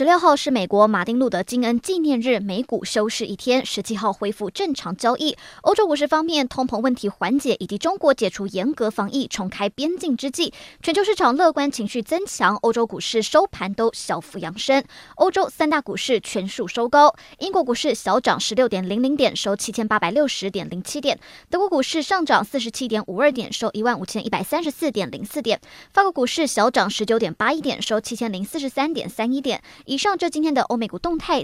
十六号是美国马丁路德金恩纪念日，美股休市一天。十七号恢复正常交易。欧洲股市方面，通膨问题缓解以及中国解除严格防疫、重开边境之际，全球市场乐观情绪增强，欧洲股市收盘都小幅扬升。欧洲三大股市全数收高，英国股市小涨十六点零零点，收七千八百六十点零七点；德国股市上涨四十七点五二点，收一万五千一百三十四点零四点；法国股市小涨十九点八一点，收七千零四十三点三一点。以上，就今天的欧美股动态。